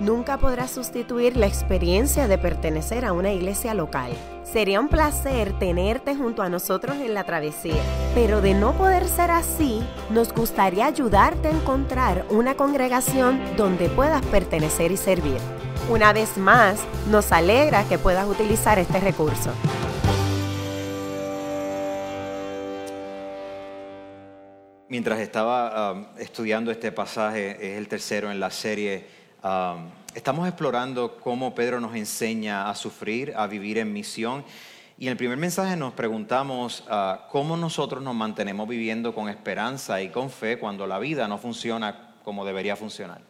nunca podrá sustituir la experiencia de pertenecer a una iglesia local. Sería un placer tenerte junto a nosotros en la travesía, pero de no poder ser así, nos gustaría ayudarte a encontrar una congregación donde puedas pertenecer y servir. Una vez más, nos alegra que puedas utilizar este recurso. Mientras estaba um, estudiando este pasaje, es el tercero en la serie Estamos explorando cómo Pedro nos enseña a sufrir, a vivir en misión. Y en el primer mensaje nos preguntamos uh, cómo nosotros nos mantenemos viviendo con esperanza y con fe cuando la vida no funciona como debería funcionar.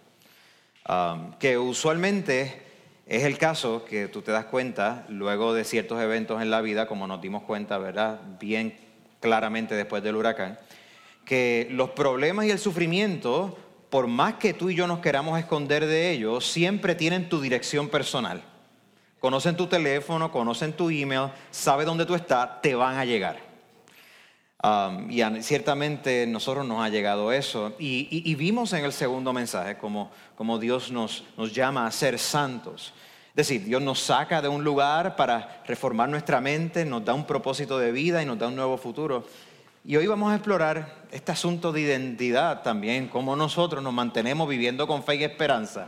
Que usualmente es el caso que tú te das cuenta luego de ciertos eventos en la vida, como nos dimos cuenta, ¿verdad? Bien claramente después del huracán, que los problemas y el sufrimiento por más que tú y yo nos queramos esconder de ellos, siempre tienen tu dirección personal. Conocen tu teléfono, conocen tu email, saben dónde tú estás, te van a llegar. Um, y ciertamente nosotros nos ha llegado eso. Y, vimos en el segundo mensaje como, como Dios nos, nos llama a ser santos. Es decir, Dios nos saca de un lugar para reformar nuestra mente, nos da un propósito de vida y nos da un nuevo futuro. Y hoy vamos a explorar este asunto de identidad también, cómo nosotros nos mantenemos viviendo con fe y esperanza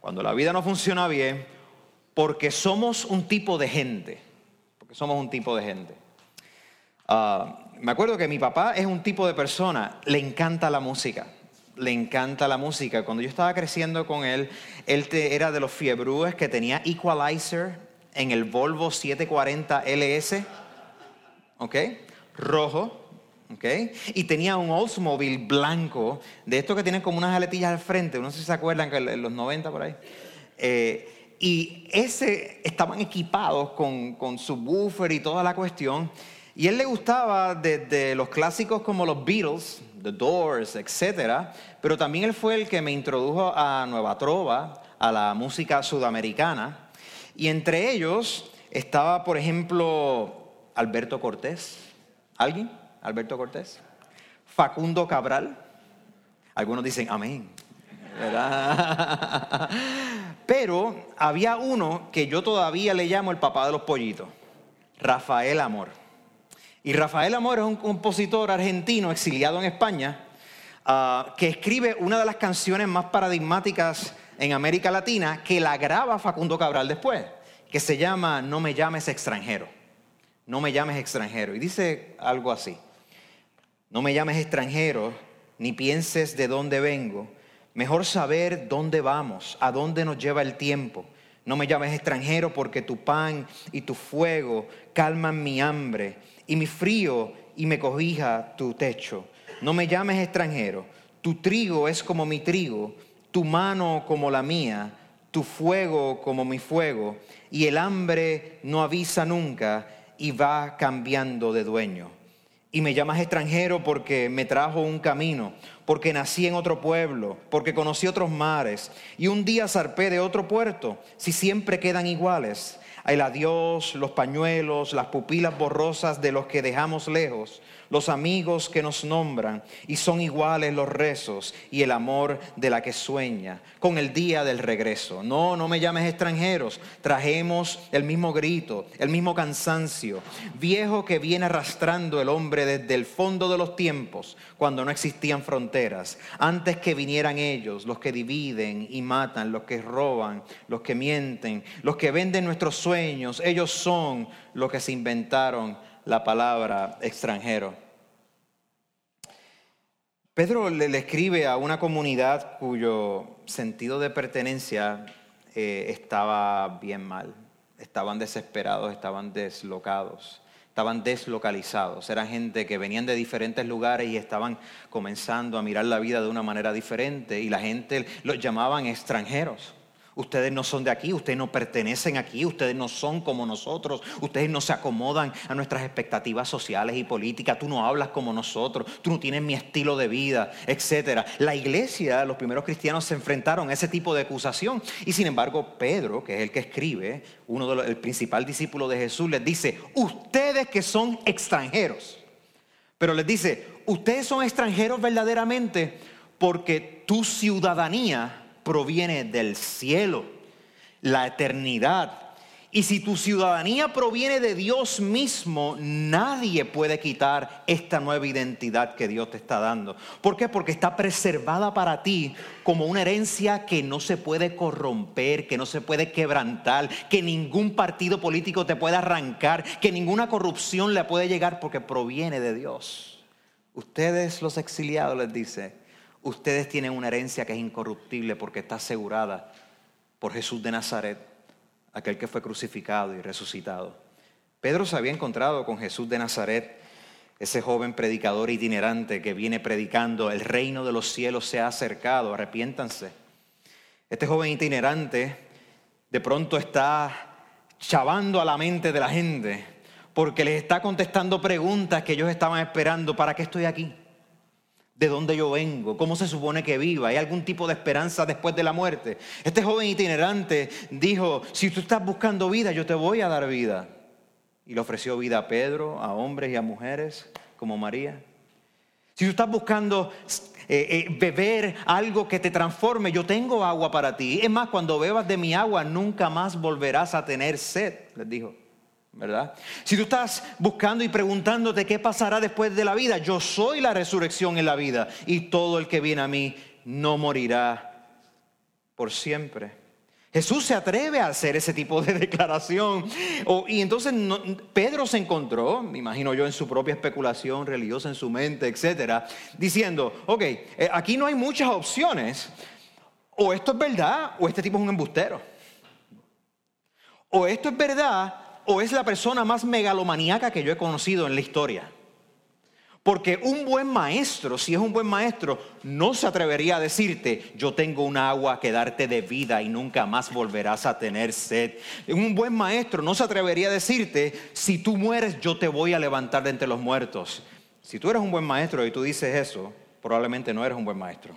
cuando la vida no funciona bien, porque somos un tipo de gente, porque somos un tipo de gente. Ah, me acuerdo que mi papá es un tipo de persona, le encanta la música, le encanta la música. Cuando yo estaba creciendo con él, él era de los fiebrúes que tenía equalizer en el Volvo 740 LS, ¿ok? Rojo, y tenía un Oldsmobile blanco, de estos que tienen como unas aletillas al frente, no sé si se acuerdan que en los 90 por ahí. Eh, y ese estaban equipados con, con subwoofer y toda la cuestión. Y él le gustaba desde los clásicos como los Beatles, The Doors, etc. Pero también él fue el que me introdujo a Nueva Trova, a la música sudamericana. Y entre ellos estaba, por ejemplo, Alberto Cortés. ¿Alguien? Alberto Cortés. Facundo Cabral. Algunos dicen amén. Pero había uno que yo todavía le llamo el papá de los pollitos, Rafael Amor. Y Rafael Amor es un compositor argentino exiliado en España ah, que escribe una de las canciones más paradigmáticas en América Latina que la graba Facundo Cabral después, que se llama No me llames extranjero. No me llames extranjero. Y dice algo así. No me llames extranjero, ni pienses de dónde vengo. Mejor saber dónde vamos, a dónde nos lleva el tiempo. No me llames extranjero porque tu pan y tu fuego calman mi hambre y mi frío y me cobija tu techo. No me llames extranjero. Tu trigo es como mi trigo, tu mano como la mía, tu fuego como mi fuego. Y el hambre no avisa nunca y va cambiando de dueño y me llamas extranjero porque me trajo un camino, porque nací en otro pueblo, porque conocí otros mares y un día zarpé de otro puerto, si siempre quedan iguales. El adiós, los pañuelos, las pupilas borrosas de los que dejamos lejos, los amigos que nos nombran y son iguales los rezos y el amor de la que sueña con el día del regreso. No, no me llames extranjeros, trajemos el mismo grito, el mismo cansancio, viejo que viene arrastrando el hombre desde el fondo de los tiempos, cuando no existían fronteras, antes que vinieran ellos, los que dividen y matan, los que roban, los que mienten, los que venden nuestros sueños, ellos son los que se inventaron la palabra extranjero. Pedro le, escribe a una comunidad cuyo sentido de pertenencia eh, estaba bien mal. Estaban desesperados, estaban deslocados, estaban deslocalizados. Eran gente que venían de diferentes lugares y estaban comenzando a mirar la vida de una manera diferente y la gente los llamaban extranjeros. Ustedes no son de aquí, ustedes no pertenecen aquí, ustedes no son como nosotros, ustedes no se acomodan a nuestras expectativas sociales y políticas, tú no hablas como nosotros, tú no tienes mi estilo de vida, etc. La iglesia, los primeros cristianos se enfrentaron a ese tipo de acusación y sin embargo Pedro, que es el que escribe, uno de los, el principal discípulo de Jesús, les dice, ustedes que son extranjeros, pero les dice, ustedes son extranjeros verdaderamente porque tu ciudadanía proviene del cielo, la eternidad. Y si tu ciudadanía proviene de Dios mismo, nadie puede quitar esta nueva identidad que Dios te está dando. ¿Por qué? Porque está preservada para ti como una herencia que no se puede corromper, que no se puede quebrantar, que ningún partido político te puede arrancar, que ninguna corrupción le puede llegar porque proviene de Dios. Ustedes los exiliados les dice, ustedes tienen una herencia que es incorruptible porque está asegurada por Jesús de Nazaret, aquel que fue crucificado y resucitado. Pedro se había encontrado con Jesús de Nazaret, ese joven predicador itinerante que viene predicando, el reino de los cielos se ha acercado, arrepiéntanse. Este joven itinerante de pronto está chavando a la mente de la gente porque les está contestando preguntas que ellos estaban esperando, ¿para qué estoy aquí? De dónde yo vengo, cómo se supone que viva, hay algún tipo de esperanza después de la muerte. Este joven itinerante dijo, si tú estás buscando vida, yo te voy a dar vida. Y le ofreció vida a Pedro, a hombres y a mujeres como María. Si tú estás buscando eh, eh, beber algo que te transforme, yo tengo agua para ti. Es más, cuando bebas de mi agua, nunca más volverás a tener sed, les dijo. ¿Verdad? Si tú estás buscando y preguntándote qué pasará después de la vida, yo soy la resurrección en la vida y todo el que viene a mí no morirá por siempre. Jesús se atreve a hacer ese tipo de declaración. y entonces Pedro se encontró, me imagino yo, en su propia especulación religiosa, en su mente, etcétera, diciendo: Ok, eh, aquí no hay muchas opciones. O esto es verdad, o este tipo es un embustero. O esto es verdad, o es la persona más megalomaníaca que yo he conocido en la historia. Porque un buen maestro, si es un buen maestro, no se atrevería a decirte, yo tengo un agua que darte de vida y nunca más volverás a tener sed. Un buen maestro no se atrevería a decirte, si tú mueres, yo te voy a levantar de entre los muertos. Si tú eres un buen maestro y tú dices eso, probablemente no eres un buen maestro.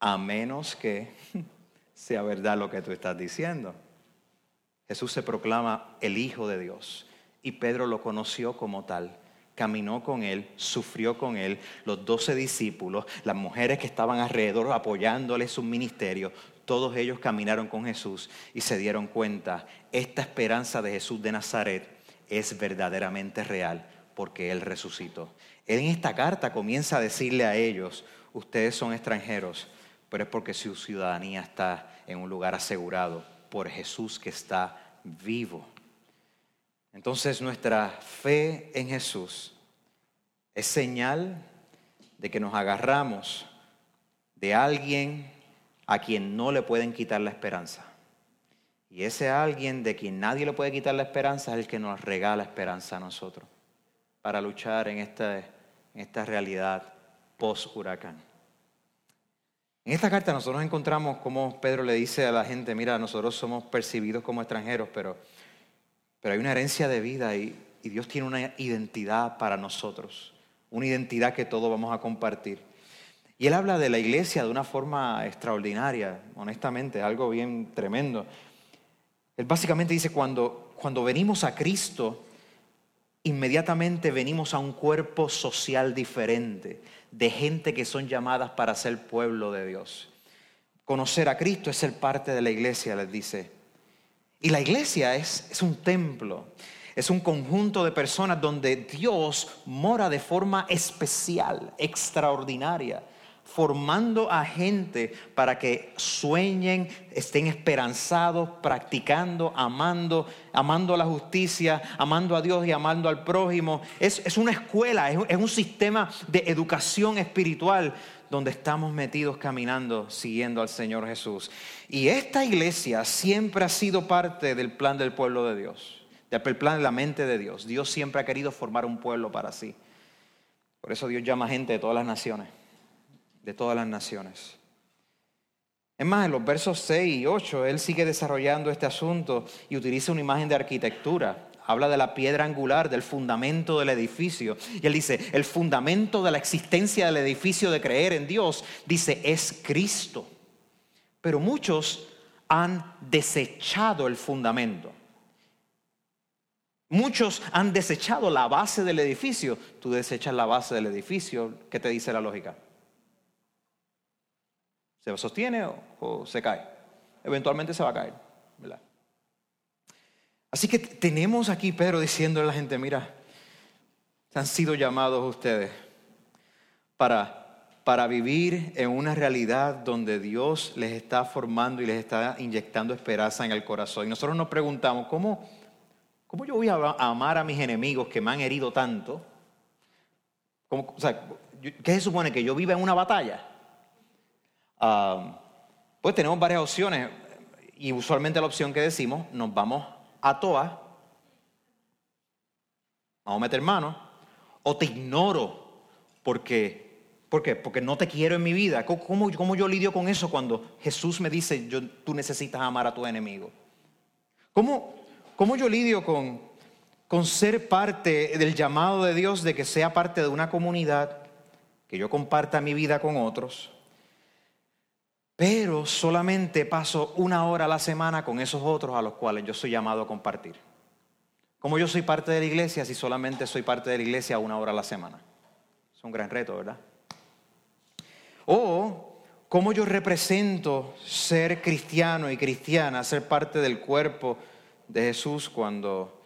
A menos que sea verdad lo que tú estás diciendo. Jesús se proclama el Hijo de Dios y Pedro lo conoció como tal. Caminó con él, sufrió con él, los doce discípulos, las mujeres que estaban alrededor apoyándole su ministerio, todos ellos caminaron con Jesús y se dieron cuenta, esta esperanza de Jesús de Nazaret es verdaderamente real porque Él resucitó. Él en esta carta comienza a decirle a ellos, ustedes son extranjeros, pero es porque su ciudadanía está en un lugar asegurado por Jesús que está vivo. Entonces nuestra fe en Jesús es señal de que nos agarramos de alguien a quien no le pueden quitar la esperanza. Y ese alguien de quien nadie le puede quitar la esperanza es el que nos regala esperanza a nosotros para luchar en esta, en esta realidad post-huracán. En esta carta nosotros encontramos como Pedro le dice a la gente, mira, nosotros somos percibidos como extranjeros, pero, pero hay una herencia de vida y, y Dios tiene una identidad para nosotros, una identidad que todos vamos a compartir. Y él habla de la iglesia de una forma extraordinaria, honestamente, algo bien tremendo. Él básicamente dice, cuando, cuando venimos a Cristo, inmediatamente venimos a un cuerpo social diferente de gente que son llamadas para ser pueblo de Dios. Conocer a Cristo es ser parte de la iglesia, les dice. Y la iglesia es, es un templo, es un conjunto de personas donde Dios mora de forma especial, extraordinaria formando a gente para que sueñen, estén esperanzados, practicando, amando, amando la justicia, amando a Dios y amando al prójimo. Es, una escuela, es, es un sistema de educación espiritual donde estamos metidos caminando, siguiendo al Señor Jesús. Y esta iglesia siempre ha sido parte del plan del pueblo de Dios, del plan de la mente de Dios. Dios siempre ha querido formar un pueblo para sí. Por eso Dios llama gente de todas las naciones de todas las naciones. Es más, en los versos 6 y 8, él sigue desarrollando este asunto y utiliza una imagen de arquitectura. Habla de la piedra angular, del fundamento del edificio. Y él dice, el fundamento de la existencia del edificio de creer en Dios, dice, es Cristo. Pero muchos han desechado el fundamento. Muchos han desechado la base del edificio. Tú desechas la base del edificio, ¿qué te dice la lógica? ¿Se sostiene o, se cae? Eventualmente se va a caer. Así que tenemos aquí Pedro diciéndole a la gente, mira, han sido llamados ustedes para, para vivir en una realidad donde Dios les está formando y les está inyectando esperanza en el corazón. Y nosotros nos preguntamos, ¿cómo? ¿Cómo yo voy a amar a mis enemigos que me han herido tanto? ¿Qué se supone? ¿Que yo viva en una batalla? Pues tenemos varias opciones y usualmente la opción que decimos, nos vamos a Toa, vamos a meter mano, o te ignoro porque, ¿por qué? Porque no te quiero en mi vida. ¿Cómo, cómo yo lidio con eso cuando Jesús me dice, yo, tú necesitas amar a tu enemigo? ¿Cómo, ¿Cómo yo lidio con, con ser parte del llamado de Dios de que sea parte de una comunidad, que yo comparta mi vida con otros? Pero solamente paso una hora a la semana con esos otros a los cuales yo soy llamado a compartir. ¿Cómo yo soy parte de la iglesia si solamente soy parte de la iglesia una hora a la semana? Es un gran reto, ¿verdad? O cómo yo represento ser cristiano y cristiana, ser parte del cuerpo de Jesús cuando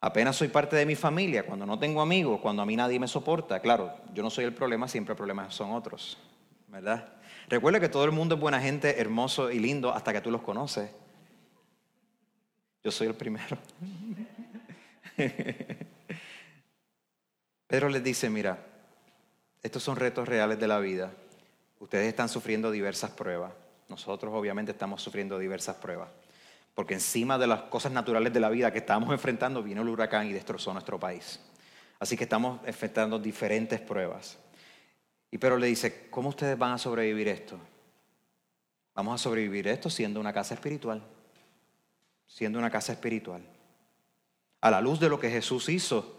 apenas soy parte de mi familia, cuando no tengo amigos, cuando a mí nadie me soporta. Claro, yo no soy el problema, siempre el problema son otros, ¿verdad? Recuerda que todo el mundo es buena gente, hermoso y lindo hasta que tú los conoces. Yo soy el primero. Pedro les dice, mira, estos son retos reales de la vida. Ustedes están sufriendo diversas pruebas. Nosotros obviamente estamos sufriendo diversas pruebas. Porque encima de las cosas naturales de la vida que estamos enfrentando vino el huracán y destrozó nuestro país. Así que estamos enfrentando diferentes pruebas. Y pero le dice, ¿cómo ustedes van a sobrevivir esto? Vamos a sobrevivir esto siendo una casa espiritual. Siendo una casa espiritual. A la luz de lo que Jesús hizo,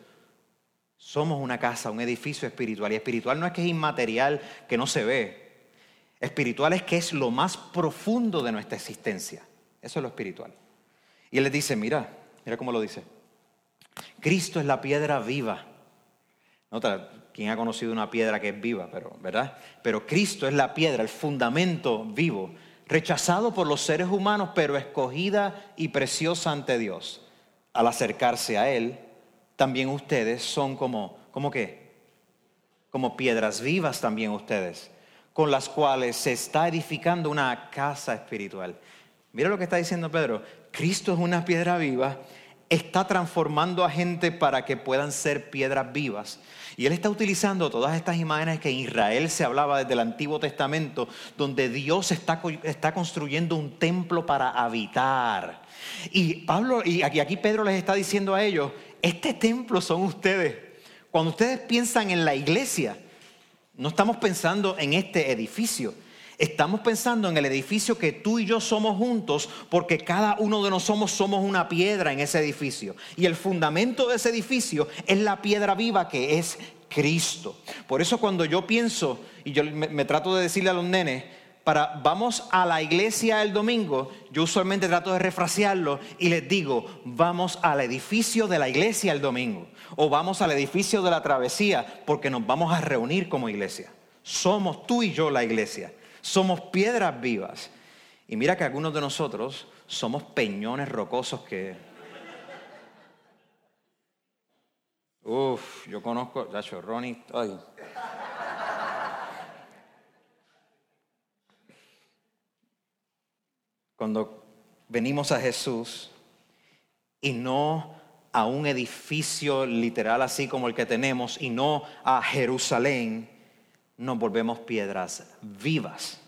somos una casa, un edificio espiritual. Y espiritual no es que es inmaterial, que no se ve. Espiritual es que es lo más profundo de nuestra existencia. Eso es lo espiritual. Y él les dice, mira, mira cómo lo dice. Cristo es la piedra viva. Nota, ¿quién ha conocido una piedra que es viva? Pero, ¿verdad? Pero Cristo es la piedra, el fundamento vivo, rechazado por los seres humanos, pero escogida y preciosa ante Dios. Al acercarse a Él, también ustedes son como, ¿cómo qué? Como piedras vivas también ustedes, con las cuales se está edificando una casa espiritual. Mira lo que está diciendo Pedro. Cristo es una piedra viva, está transformando a gente para que puedan ser piedras vivas. Y él está utilizando todas estas imágenes que en Israel se hablaba desde el Antiguo Testamento, donde Dios está, está construyendo un templo para habitar. Y Pablo, y aquí, aquí Pedro les está diciendo a ellos, este templo son ustedes. Cuando ustedes piensan en la iglesia, no estamos pensando en este edificio, Estamos pensando en el edificio que tú y yo somos juntos porque cada uno de nosotros somos una piedra en ese edificio. Y el fundamento de ese edificio es la piedra viva que es Cristo. Por eso cuando yo pienso, y yo me, trato de decirle a los nenes, para vamos a la iglesia el domingo, yo usualmente trato de refrasearlo y les digo, vamos al edificio de la iglesia el domingo o vamos al edificio de la travesía porque nos vamos a reunir como iglesia. Somos tú y yo la iglesia. Somos piedras vivas. Y mira que algunos de nosotros somos peñones rocosos que... Uf, yo conozco, hecho Ronnie, ay. Cuando venimos a Jesús y no a un edificio literal así como el que tenemos y no a Jerusalén, nos volvemos piedras vivas.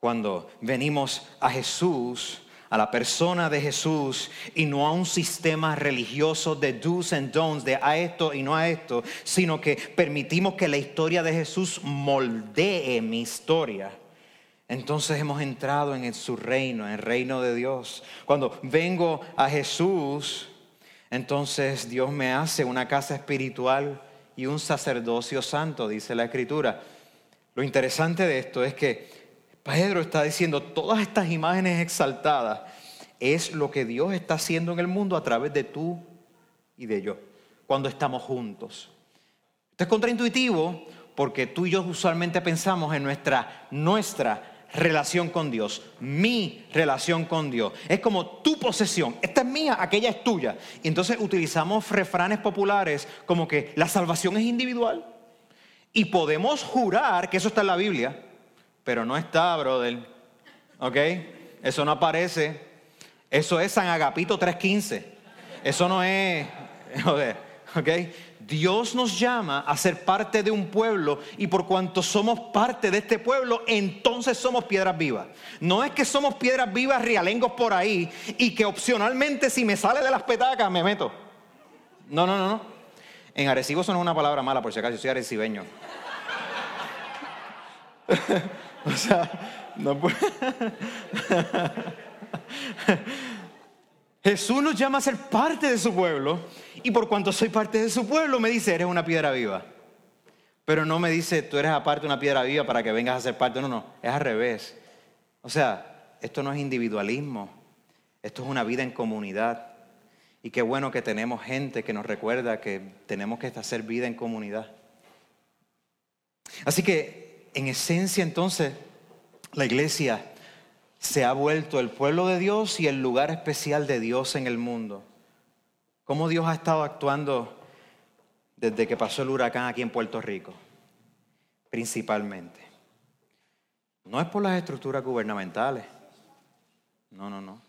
Cuando venimos a Jesús, a la persona de Jesús y no a un sistema religioso de do's and don'ts, de a esto y no a esto, sino que permitimos que la historia de Jesús moldee mi historia. entonces hemos entrado en su reino, en el reino de Dios. Cuando vengo a Jesús, entonces Dios me hace una casa espiritual y un sacerdocio santo, dice la Escritura. Lo interesante de esto es que Pedro está diciendo, todas estas imágenes exaltadas es lo que Dios está haciendo en el mundo a través de tú y de yo, cuando estamos juntos. Esto es contraintuitivo porque tú y yo usualmente pensamos en nuestra, nuestra relación con Dios, mi relación con Dios. Es como tu posesión. Esta es mía, aquella es tuya. Y entonces utilizamos refranes populares como que la salvación es individual. Y podemos jurar que eso está en la Biblia, pero no está, brother. ¿Ok? Eso no aparece. Eso es San Agapito 3.15. Eso no es... Joder, ¿ok? Dios nos llama a ser parte de un pueblo y por cuanto somos parte de este pueblo, entonces somos piedras vivas. No es que somos piedras vivas rialengos por ahí y que opcionalmente si me sale de las petacas me meto. No, no, no, no. En Arecibo eso no es una palabra mala, por si acaso, yo soy arecibeño. o sea, no puede... Jesús nos llama a ser parte de su pueblo y por cuanto soy parte de su pueblo me dice, eres una piedra viva. Pero no me dice, tú eres aparte una piedra viva para que vengas a ser parte. No, no, es al revés. O sea, esto no es individualismo, esto es una vida en comunidad. Y qué bueno que tenemos gente que nos recuerda que tenemos que hacer vida en comunidad. Así que, en esencia entonces, la iglesia se ha vuelto el pueblo de Dios y el lugar especial de Dios en el mundo. ¿Cómo Dios ha estado actuando desde que pasó el huracán aquí en Puerto Rico? Principalmente. No es por las estructuras gubernamentales. No, no, no.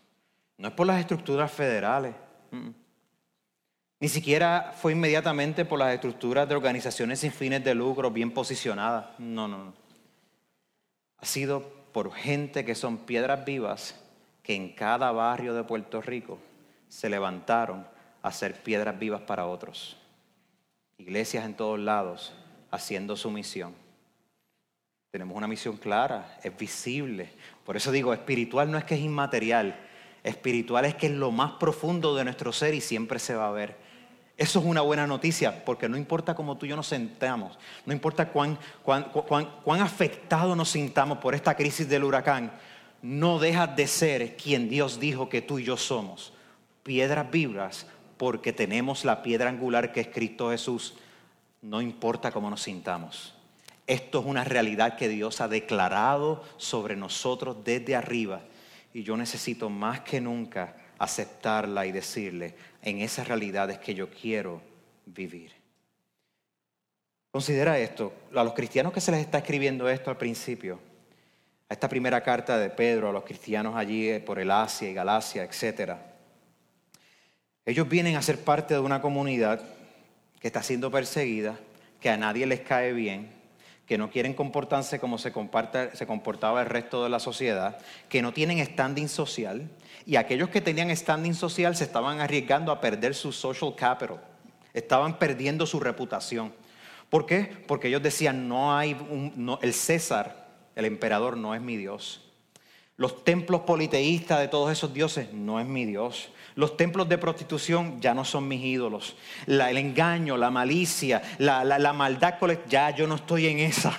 No es por las estructuras federales. Ni siquiera fue inmediatamente por las estructuras de organizaciones sin fines de lucro bien posicionadas. No, no, no. Ha sido por gente que son piedras vivas que en cada barrio de Puerto Rico se levantaron a ser piedras vivas para otros. Iglesias en todos lados haciendo su misión. Tenemos una misión clara, es visible. Por eso digo, espiritual no es que es inmaterial, espiritual es que es lo más profundo de nuestro ser y siempre se va a ver. Eso es una buena noticia, porque no importa cómo tú y yo nos sentamos, no importa cuán, cuán, afectados nos sintamos por esta crisis del huracán, no dejas de ser quien Dios dijo que tú y yo somos. Piedras vivas, porque tenemos la piedra angular que es Cristo Jesús, no importa cómo nos sintamos. Esto es una realidad que Dios ha declarado sobre nosotros desde arriba. Y yo necesito más que nunca aceptarla y decirle, en esas realidades que yo quiero vivir. Considera esto, a los cristianos que se les está escribiendo esto al principio, a esta primera carta de Pedro, a los cristianos allí eh, por el Asia y Galacia, etc. Ellos vienen a ser parte de una comunidad que está siendo perseguida, que a nadie les cae bien, que no quieren comportarse como se, comportaba el resto de la sociedad, que no tienen standing social, y aquellos que tenían standing social se estaban arriesgando a perder su social capital, estaban perdiendo su reputación. ¿Por qué? Porque ellos decían, no hay el César, el emperador, no es mi Dios. Los templos politeístas de todos esos dioses no es mi Dios. Los templos de prostitución ya no son mis ídolos. el engaño, la malicia, la, la maldad, ya yo no estoy en esa.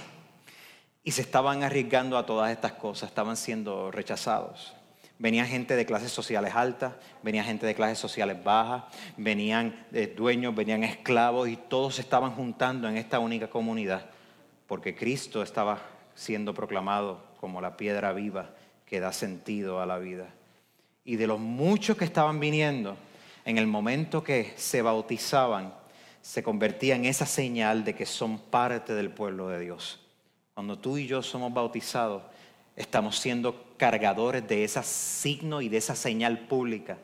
Y se estaban arriesgando a todas estas cosas, estaban siendo rechazados. Venía gente de clases sociales altas, venía gente de clases sociales bajas, venían eh, dueños, venían esclavos y todos se estaban juntando en esta única comunidad porque Cristo estaba siendo proclamado como la piedra viva que da sentido a la vida. Y de los muchos que estaban viniendo, en el momento que se bautizaban, se convertía en esa señal de que son parte del pueblo de Dios. Cuando tú y yo somos bautizados, estamos siendo cargadores de ese signo y de esa señal pública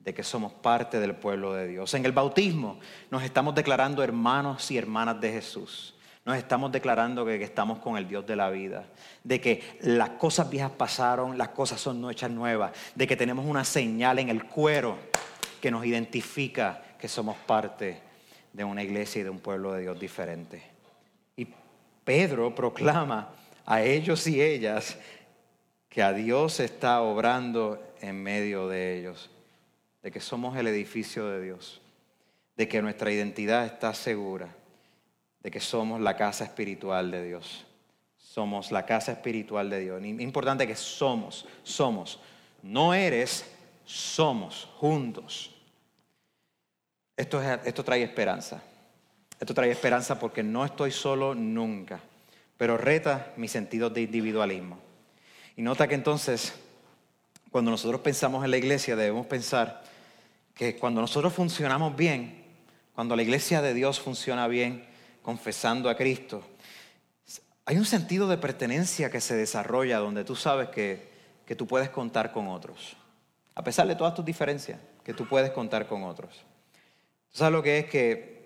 de que somos parte del pueblo de Dios. En el bautismo nos estamos declarando hermanos y hermanas de Jesús. Nos estamos declarando que, estamos con el Dios de la vida, de que las cosas viejas pasaron, las cosas son hechas nuevas, de que tenemos una señal en el cuero que nos identifica que somos parte de una iglesia y de un pueblo de Dios diferente. Y Pedro proclama a ellos y ellas que a Dios está obrando en medio de ellos, de que somos el edificio de Dios, de que nuestra identidad está segura, de que somos la casa espiritual de Dios. Somos la casa espiritual de Dios. Importante que somos, somos. No eres, somos juntos. Esto, esto trae esperanza. Esto trae esperanza porque no estoy solo nunca, pero reta mi sentido de individualismo. Y nota que entonces, cuando nosotros pensamos en la iglesia, debemos pensar que cuando nosotros funcionamos bien, cuando la iglesia de Dios funciona bien, confesando a Cristo, hay un sentido de pertenencia que se desarrolla donde tú sabes que, que tú puedes contar con otros. A pesar de todas tus diferencias, que tú puedes contar con otros. ¿Tú sabes lo que es que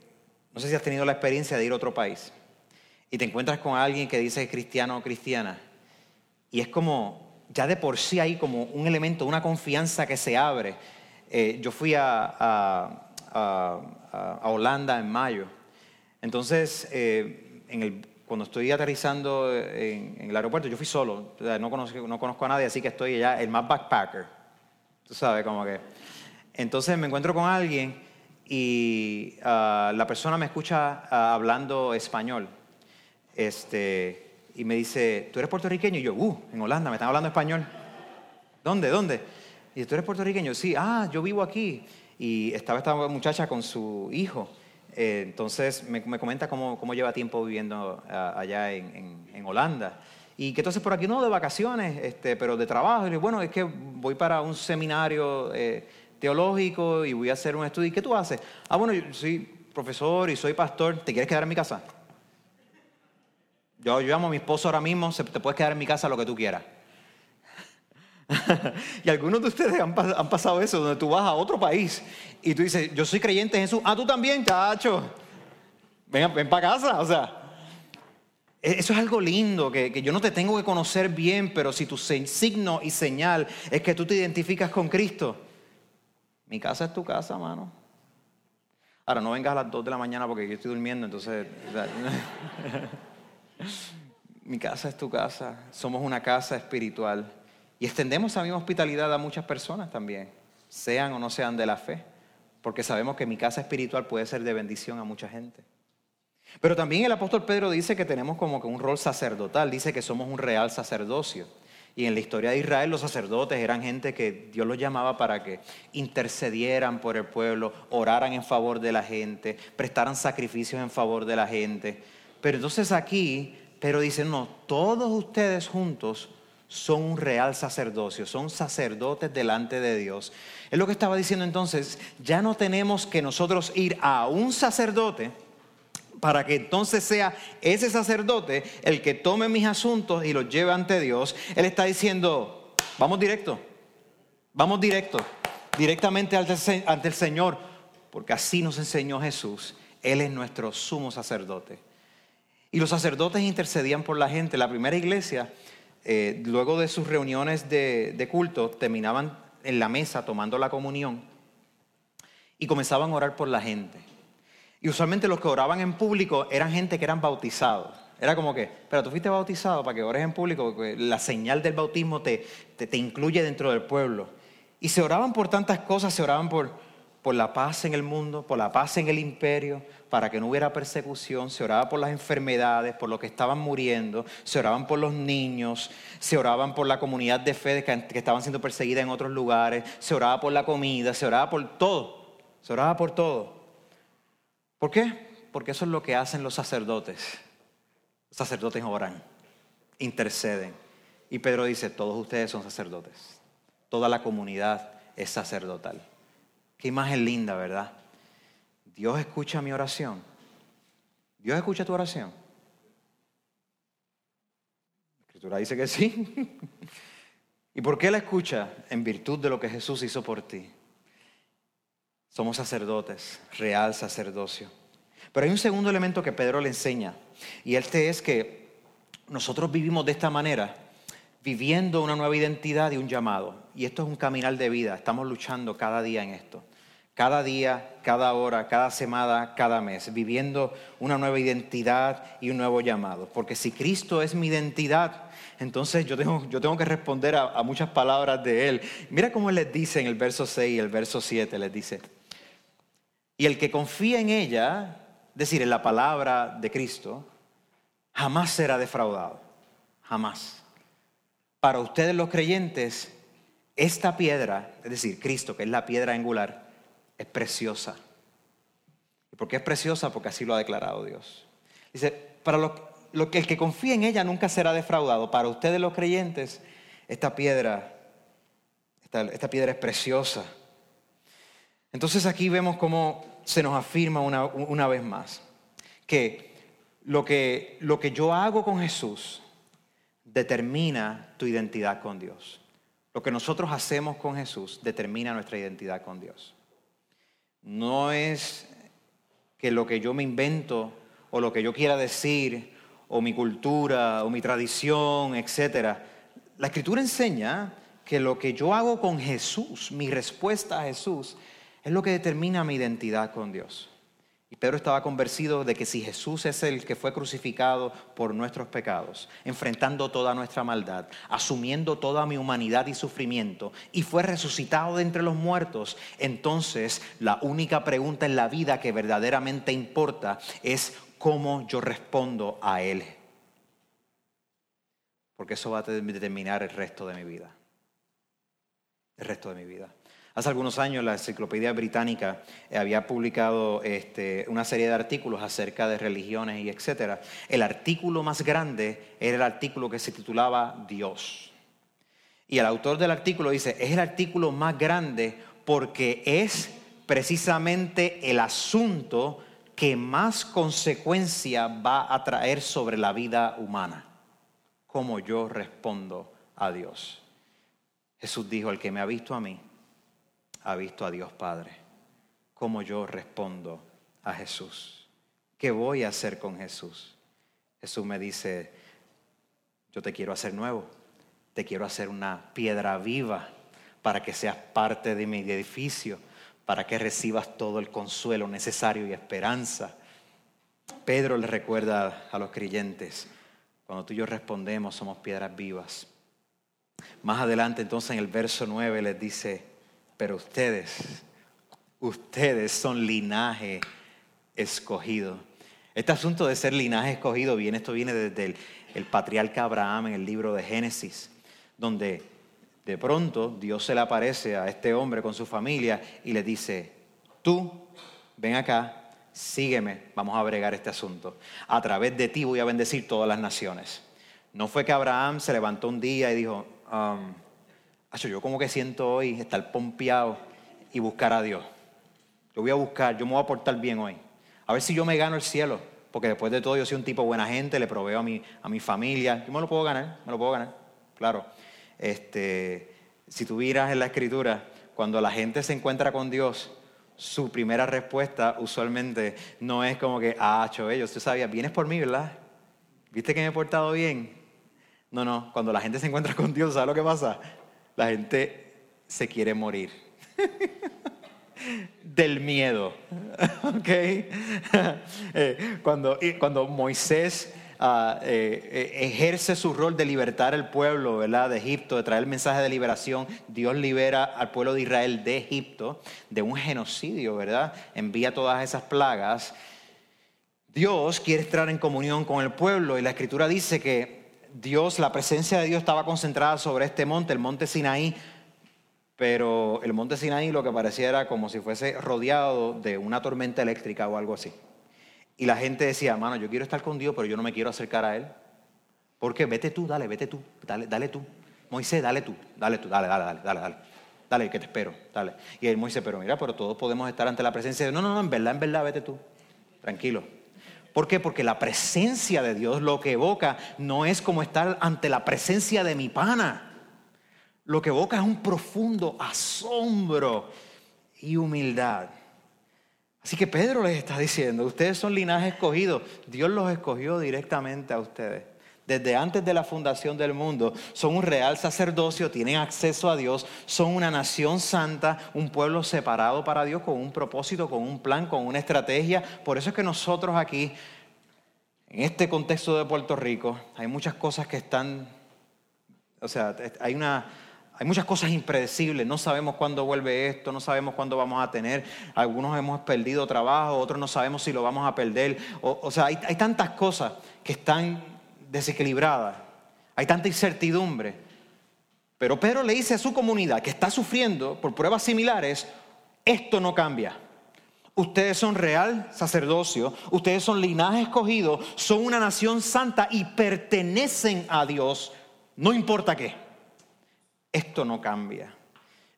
no sé si has tenido la experiencia de ir a otro país y te encuentras con alguien que dice cristiano o cristiana y es como, ya de por sí hay como un elemento, una confianza que se abre. Eh, yo fui a, Holanda en mayo, entonces eh, cuando estoy aterrizando en, el aeropuerto, yo fui solo, no conozco, no conozco a nadie, así que estoy ya el más backpacker, tú sabes, como que... Entonces me encuentro con alguien y ah, la persona me escucha ah, hablando español. Este, y me dice, ¿tú eres puertorriqueño? Y yo, uh, en Holanda, me están hablando español. ¿Dónde? ¿Dónde? Y ¿tú eres puertorriqueño? Sí, ah, yo vivo aquí. Y estaba esta muchacha con su hijo. Eh, entonces me, comenta cómo, cómo, lleva tiempo viviendo ah, allá en, en, Holanda. Y que entonces por aquí no de vacaciones, este, pero de trabajo. Y bueno, es que voy para un seminario eh, teológico y voy a hacer un estudio. ¿Y qué tú haces? Ah, bueno, yo soy profesor y soy pastor. ¿Te quieres quedar en mi casa? Yo, llamo a mi esposo ahora mismo, te puedes quedar en mi casa lo que tú quieras. y algunos de ustedes han, pasado eso, donde tú vas a otro país y tú dices, yo soy creyente en Jesús. Ah, tú también, chacho. Ven, ven para casa, o sea. E, eso es algo lindo, que, yo no te tengo que conocer bien, pero si tu signo y señal es que tú te identificas con Cristo, mi casa es tu casa, mano. Ahora, no vengas a las 2 de la mañana porque yo estoy durmiendo, entonces... Mi casa es tu casa, somos una casa espiritual. Y extendemos esa misma hospitalidad a muchas personas también, sean o no sean de la fe, porque sabemos que mi casa espiritual puede ser de bendición a mucha gente. Pero también el apóstol Pedro dice que tenemos como que un rol sacerdotal, dice que somos un real sacerdocio. Y en la historia de Israel los sacerdotes eran gente que Dios los llamaba para que intercedieran por el pueblo, oraran en favor de la gente, prestaran sacrificios en favor de la gente. Pero entonces aquí Pedro dice, no, todos ustedes juntos son un real sacerdocio, son sacerdotes delante de Dios. Es lo que estaba diciendo entonces, ya no tenemos que nosotros ir a un sacerdote, para que entonces sea ese sacerdote el que tome mis asuntos y los lleve ante Dios, Él está diciendo, vamos directo, vamos directo, directamente ante el Señor, porque así nos enseñó Jesús. Él es nuestro sumo sacerdote. Y los sacerdotes intercedían por la gente. La primera iglesia, eh, luego de sus reuniones de, culto, terminaban en la mesa tomando la comunión y comenzaban a orar por la gente. Y usualmente los que oraban en público eran gente que eran bautizados. Era como que, pero tú fuiste bautizado para que ores en público, la señal del bautismo te, te, incluye dentro del pueblo. Y se oraban por tantas cosas, se oraban por, por la paz en el mundo, por la paz en el imperio, para que no hubiera persecución, se oraba por las enfermedades, por los que estaban muriendo, se oraban por los niños, se oraban por la comunidad de fe que, estaban siendo perseguida en otros lugares, se oraba por la comida, se oraba por todo, se oraba por todo. ¿Por qué? Porque eso es lo que hacen los sacerdotes. Los sacerdotes oran, interceden. Y Pedro dice, todos ustedes son sacerdotes. Toda la comunidad es sacerdotal. Qué imagen linda, ¿verdad? Dios escucha mi oración. Dios escucha tu oración. La escritura dice que sí. ¿Y por qué la escucha? En virtud de lo que Jesús hizo por ti. Somos sacerdotes, real sacerdocio. Pero hay un segundo elemento que Pedro le enseña, y este es que nosotros vivimos de esta manera, viviendo una nueva identidad y un llamado. Y esto es un caminar de vida, estamos luchando cada día en esto. Cada día, cada hora, cada semana, cada mes, viviendo una nueva identidad y un nuevo llamado. Porque si Cristo es mi identidad, entonces yo tengo, yo tengo que responder a, a, muchas palabras de Él. Mira cómo les dice en el verso 6 y el verso 7, les dice, y el que confía en ella, es decir, en la palabra de Cristo, jamás será defraudado, jamás. Para ustedes los creyentes, esta piedra, es decir, Cristo, que es la piedra angular, es preciosa. ¿Y por qué es preciosa? Porque así lo ha declarado Dios. Dice, para lo, que el que confía en ella nunca será defraudado. Para ustedes los creyentes, esta piedra, esta, piedra es preciosa. Entonces aquí vemos cómo se nos afirma una, una vez más que lo, que lo que yo hago con Jesús determina tu identidad con Dios. Lo que nosotros hacemos con Jesús determina nuestra identidad con Dios. No es que lo que yo me invento o lo que yo quiera decir o mi cultura o mi tradición, etcétera. La escritura enseña que lo que yo hago con Jesús, mi respuesta a Jesús, es lo que determina mi identidad con Dios. Y Pedro estaba convencido de que si Jesús es el que fue crucificado por nuestros pecados, enfrentando toda nuestra maldad, asumiendo toda mi humanidad y sufrimiento, y fue resucitado de entre los muertos, entonces la única pregunta en la vida que verdaderamente importa es cómo yo respondo a Él. Porque eso va a determinar el resto de mi vida. El resto de mi vida. Hace algunos años la Enciclopedia Británica eh, había publicado este, una serie de artículos acerca de religiones y etcétera. El artículo más grande era el artículo que se titulaba Dios. Y el autor del artículo dice, es el artículo más grande porque es precisamente el asunto que más consecuencia va a traer sobre la vida humana. Cómo yo respondo a Dios. Jesús dijo, el que me ha visto a mí, ha visto a Dios Padre. ¿Cómo yo respondo a Jesús? ¿Qué voy a hacer con Jesús? Jesús me dice, yo te quiero hacer nuevo, te quiero hacer una piedra viva para que seas parte de mi edificio, para que recibas todo el consuelo necesario y esperanza. Pedro le recuerda a los creyentes, cuando tú y yo respondemos somos piedras vivas. Más adelante entonces en el verso 9 les dice, pero ustedes, ustedes son linaje escogido. Este asunto de ser linaje escogido viene, esto viene desde el, patriarca Abraham en el libro de Génesis, donde de pronto Dios se le aparece a este hombre con su familia y le dice, tú ven acá, sígueme, vamos a bregar este asunto. A través de ti voy a bendecir todas las naciones. No fue que Abraham se levantó un día y dijo, um, yo como que siento hoy estar pompeado y buscar a Dios. Yo voy a buscar, yo me voy a portar bien hoy. A ver si yo me gano el cielo. Porque después de todo yo soy un tipo buena gente, le proveo a mi, a mi familia. Yo me lo puedo ganar, me lo puedo ganar. Claro. Este, si tú miras en la escritura, cuando la gente se encuentra con Dios, su primera respuesta usualmente no es como que, ah, cho, ellos, tú sabías, vienes por mí, ¿verdad? ¿Viste que me he portado bien? No, no, cuando la gente se encuentra con Dios, ¿sabes lo que pasa? La gente se quiere morir. Del miedo. ¿Ok? Eh, cuando, cuando Moisés ah, eh, eh, ejerce su rol de libertar al pueblo ¿verdad? de Egipto, de traer el mensaje de liberación, Dios libera al pueblo de Israel de Egipto de un genocidio, ¿verdad? Envía todas esas plagas. Dios quiere estar en comunión con el pueblo y la escritura dice que Dios, la presencia de Dios estaba concentrada sobre este monte, el monte Sinaí, pero el monte Sinaí lo que parecía era como si fuese rodeado de una tormenta eléctrica o algo así. Y la gente decía, mano, yo quiero estar con Dios, pero yo no me quiero acercar a Él. Porque vete tú, dale, vete tú, dale, dale tú. Moisés, dale tú, dale tú, dale, dale, dale, dale, dale. Dale, que te espero, dale. Y él Moisés, pero mira, pero todos podemos estar ante la presencia de Dios. No, no, no, en verdad, en verdad, vete tú. Tranquilo. ¿Por qué? Porque la presencia de Dios lo que evoca no es como estar ante la presencia de mi pana. Lo que evoca es un profundo asombro y humildad. Así que Pedro les está diciendo, ustedes son linaje escogido. Dios los escogió directamente a ustedes. Desde antes de la fundación del mundo, son un real sacerdocio, tienen acceso a Dios, son una nación santa, un pueblo separado para Dios con un propósito, con un plan, con una estrategia. Por eso es que nosotros aquí, en este contexto de Puerto Rico, hay muchas cosas que están, o sea, hay una hay muchas cosas impredecibles, no sabemos cuándo vuelve esto, no sabemos cuándo vamos a tener, algunos hemos perdido trabajo, otros no sabemos si lo vamos a perder. O, sea, hay, hay tantas cosas que están desequilibradas, hay tanta incertidumbre. Pero Pedro le dice a su comunidad que está sufriendo por pruebas similares, esto no cambia. Ustedes son real sacerdocio, ustedes son linaje escogido, son una nación santa y pertenecen a Dios, no importa qué esto no cambia.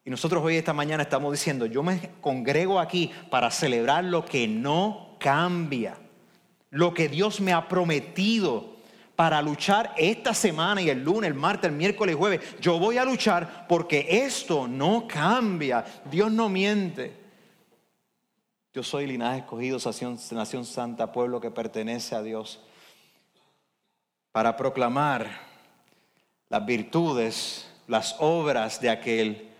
Y nosotros hoy esta mañana estamos diciendo, yo me congrego aquí para celebrar lo que no cambia, lo que Dios me ha prometido para luchar esta semana y el lunes, el martes, el miércoles y jueves. Yo voy a luchar porque esto no cambia. Dios no miente. Yo soy linaje escogido, nación, nación santa, pueblo que pertenece a Dios, para proclamar las virtudes las obras de aquel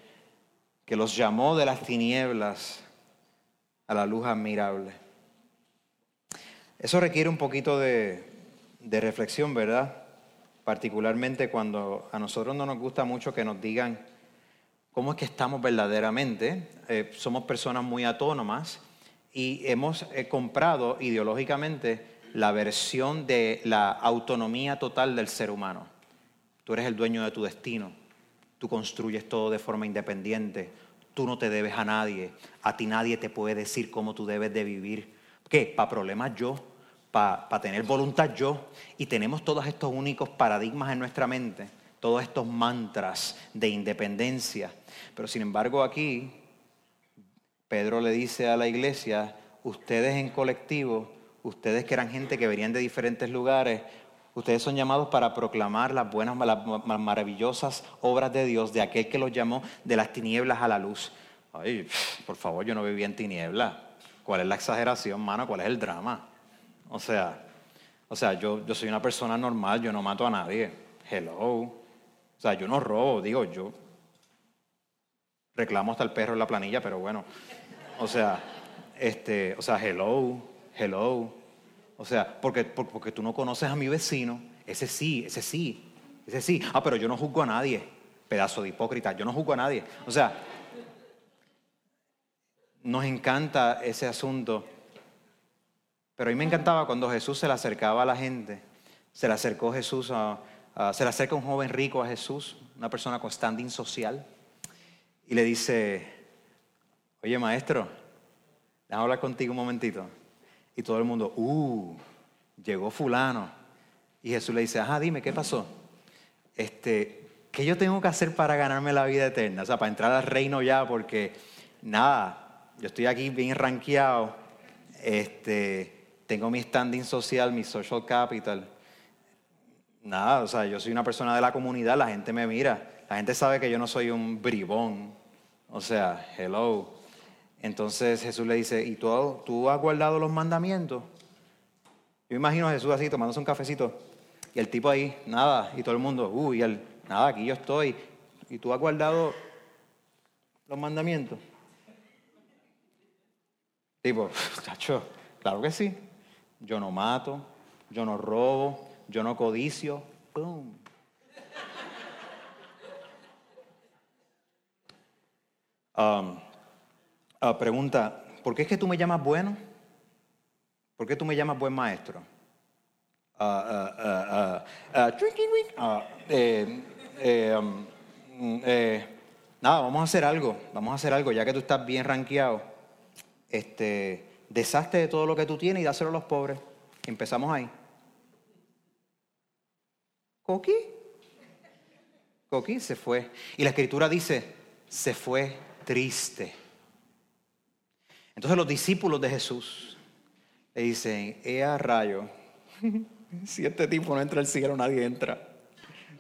que los llamó de las tinieblas a la luz admirable. Eso requiere un poquito de, reflexión, ¿verdad? Particularmente cuando a nosotros no nos gusta mucho que nos digan cómo es que estamos verdaderamente. Eh, somos personas muy autónomas y hemos eh, comprado ideológicamente la versión de la autonomía total del ser humano. Tú eres el dueño de tu destino tú construyes todo de forma independiente, tú no te debes a nadie, a ti nadie te puede decir cómo tú debes de vivir. ¿Qué? Para problemas yo, para tener voluntad yo, y tenemos todos estos únicos paradigmas en nuestra mente, todos estos mantras de independencia. Pero sin embargo aquí, Pedro le dice a la iglesia, ustedes en colectivo, ustedes que eran gente que venían de diferentes lugares, Ustedes son llamados para proclamar las buenas, las maravillosas obras de Dios, de aquel que los llamó de las tinieblas a la luz. Ay, por favor, yo no vivía en tinieblas. ¿Cuál es la exageración, mano? ¿Cuál es el drama? O sea, o sea, yo, yo soy una persona normal, yo no mato a nadie. Hello. O sea, yo no robo, digo, yo reclamo hasta el perro en la planilla, pero bueno. O sea, este, o sea, hello, hello. O sea, porque, porque tú no conoces a mi vecino, ese sí, ese sí, ese sí. Ah, pero yo no juzgo a nadie, pedazo de hipócrita, yo no juzgo a nadie. O sea, nos encanta ese asunto. Pero a mí me encantaba cuando Jesús se le acercaba a la gente. Se le acercó Jesús a, se le acerca un joven rico a Jesús, una persona con standing social, y le dice, oye maestro, déjame hablar contigo un momentito. Y todo el mundo, uh, llegó fulano. Y Jesús le dice, ajá, dime, ¿qué pasó? Este, ¿qué yo tengo que hacer para ganarme la vida eterna? O sea, para entrar al reino ya, porque nada, yo estoy aquí bien rankeado, este, tengo mi standing social, mi social capital. Nada, o sea, yo soy una persona de la comunidad, la gente me mira, la gente sabe que yo no soy un bribón. O sea, hello. Entonces Jesús le dice, ¿y tú, has guardado los mandamientos? Yo imagino a Jesús así tomándose un cafecito y el tipo ahí, nada, y todo el mundo, uy, él, nada, aquí yo estoy. ¿Y tú has guardado los mandamientos? Tipo, chacho, claro que sí. Yo no mato, yo no robo, yo no codicio. Um, Ah, pregunta, ¿por qué es que tú me llamas bueno? ¿Por qué tú me llamas buen maestro? nada, vamos a hacer algo, vamos a hacer algo, ya que tú estás bien rankeado. Este, deshazte de todo lo que tú tienes y dáselo a los pobres. Empezamos ahí. Coqui. Coqui se fue. Y la escritura dice, se fue triste. Entonces los discípulos de Jesús le dicen, ea rayo, si este tipo no entra al cielo, nadie entra.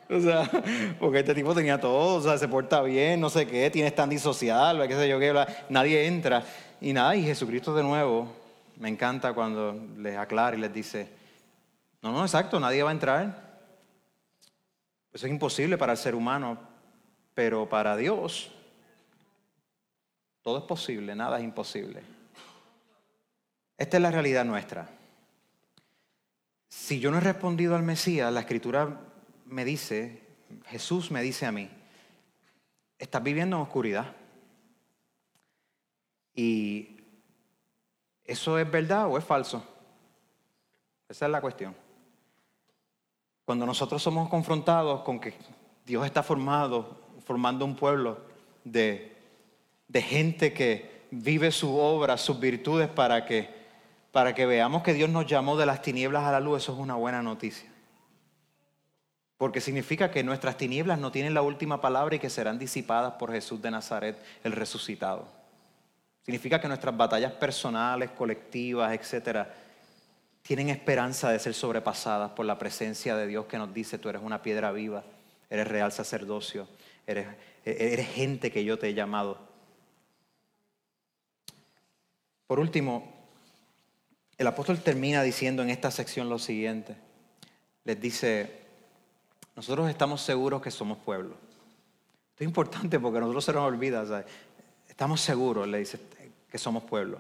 O sea, porque este tipo tenía todo, o sea, se porta bien, no sé qué, tiene standing social, qué sé yo qué, nadie entra. Y nada, y Jesucristo de nuevo, me encanta cuando les aclara y les dice, no, no, exacto, nadie va a entrar. Eso es imposible para el ser humano, pero para Dios todo es posible, nada es imposible. Esta es la realidad nuestra. Si yo no he respondido al Mesías, la escritura me dice, Jesús me dice a mí, estás viviendo en oscuridad. Y ¿eso es verdad o es falso? Esa es la cuestión. Cuando nosotros somos confrontados con que Dios está formado, formando un pueblo de, de gente que vive su obra, sus virtudes para que, para que veamos que Dios nos llamó de las tinieblas a la luz, eso es una buena noticia. Porque significa que nuestras tinieblas no tienen la última palabra y que serán disipadas por Jesús de Nazaret, el resucitado. Significa que nuestras batallas personales, colectivas, etcétera, tienen esperanza de ser sobrepasadas por la presencia de Dios que nos dice, tú eres una piedra viva, eres real sacerdocio, eres, eres gente que yo te he llamado. Por último, el apóstol termina diciendo en esta sección lo siguiente. Les dice, nosotros estamos seguros que somos pueblo. Esto es importante porque a nosotros se nos olvida. Estamos seguros, le dice, que somos pueblo.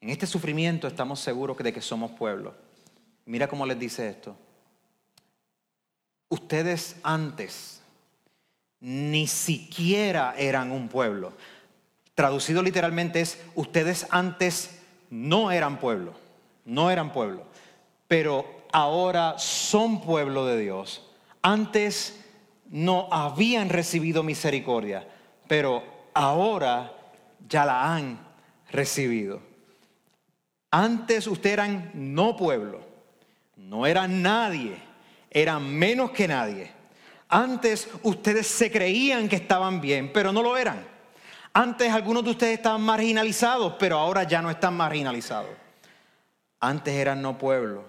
En este sufrimiento estamos seguros de que somos pueblo. Mira cómo les dice esto. Ustedes antes ni siquiera eran un pueblo. Traducido literalmente es, ustedes antes no eran pueblo, no eran pueblo, pero ahora son pueblo de Dios. Antes no habían recibido misericordia, pero ahora ya la han recibido. Antes ustedes eran no pueblo, no eran nadie, eran menos que nadie. Antes ustedes se creían que estaban bien, pero no lo eran. Antes algunos de ustedes estaban marginalizados, pero ahora ya no están marginalizados. Antes eran no pueblo.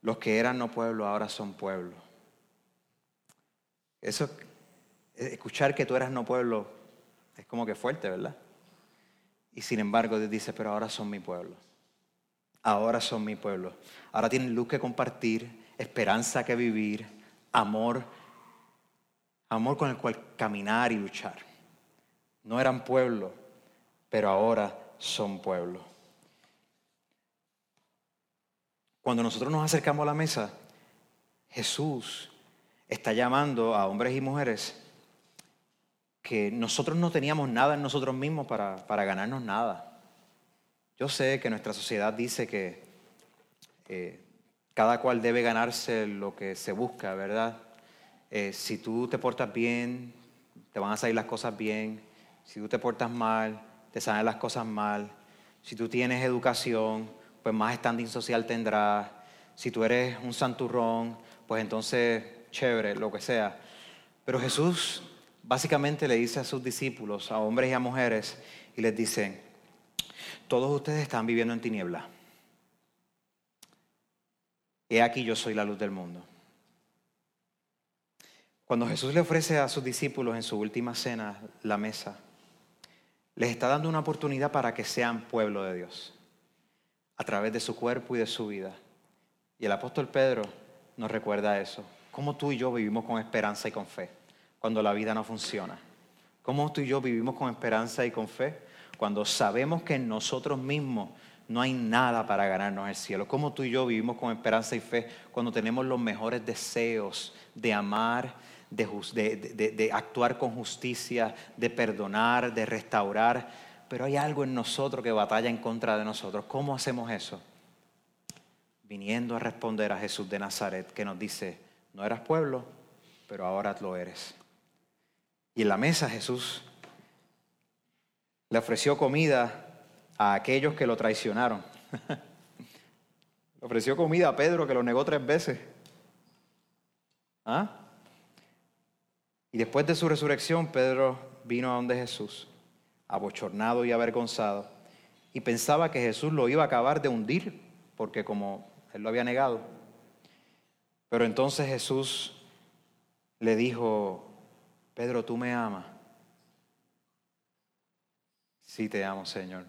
Los que eran no pueblo ahora son pueblo. Eso, escuchar que tú eras no pueblo, es como que fuerte, ¿verdad? Y sin embargo Dios dice, pero ahora son mi pueblo ahora son mi pueblo. Ahora tienen luz que compartir, esperanza que vivir, amor, amor con el cual caminar y luchar. No eran pueblo, pero ahora son pueblo. Cuando nosotros nos acercamos a la mesa, Jesús está llamando a hombres y mujeres que nosotros no teníamos nada en nosotros mismos para, para ganarnos nada. Yo sé que nuestra sociedad dice que eh, cada cual debe ganarse lo que se busca, ¿verdad? Eh, si tú te portas bien, te van a salir las cosas bien. Si tú te portas mal, te salen las cosas mal. Si tú tienes educación, pues más standing social tendrás. Si tú eres un santurrón, pues entonces, chévere, lo que sea. Pero Jesús básicamente le dice a sus discípulos, a hombres y a mujeres, y les dice, todos ustedes están viviendo en tiniebla. He aquí yo soy la luz del mundo. Cuando Jesús le ofrece a sus discípulos en su última cena la mesa, les está dando una oportunidad para que sean pueblo de Dios, a través de su cuerpo y de su vida. Y el apóstol Pedro nos recuerda eso, cómo tú y yo vivimos con esperanza y con fe cuando la vida no funciona. Cómo tú y yo vivimos con esperanza y con fe cuando sabemos que en nosotros mismos no hay nada para ganarnos el cielo. Como tú y yo vivimos con esperanza y fe cuando tenemos los mejores deseos de amar, de, actuar con justicia, de perdonar, de restaurar. Pero hay algo en nosotros que batalla en contra de nosotros. ¿Cómo hacemos eso? Viniendo a responder a Jesús de Nazaret que nos dice, no eras pueblo, pero ahora lo eres. Y en la mesa Jesús le ofreció comida a aquellos que lo traicionaron. le ofreció comida a Pedro que lo negó tres veces. ¿Ah? Y después de su resurrección, Pedro vino a donde Jesús, abochornado y avergonzado, y pensaba que Jesús lo iba a acabar de hundir, porque como él lo había negado. Pero entonces Jesús le dijo, Pedro, tú me amas. Sí te amo, Señor.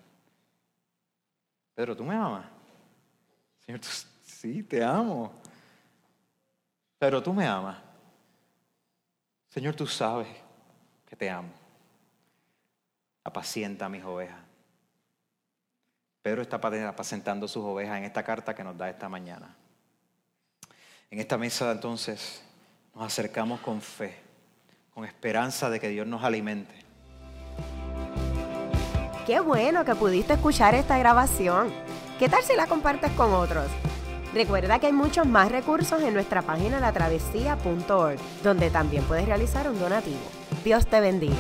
Pedro, ¿tú me amas? Señor, sí, te amo. Pero tú me amas. Señor, tú sabes que te amo. Apacienta a mis ovejas. Pedro está apacentando sus ovejas en esta carta que nos da esta mañana. En esta mesa entonces nos acercamos con fe, con esperanza de que Dios nos alimente. Qué bueno que pudiste escuchar esta grabación. ¿Qué tal si la compartes con otros? Recuerda que hay muchos más recursos en nuestra página latravesía.org, donde también puedes realizar un donativo. Dios te bendiga.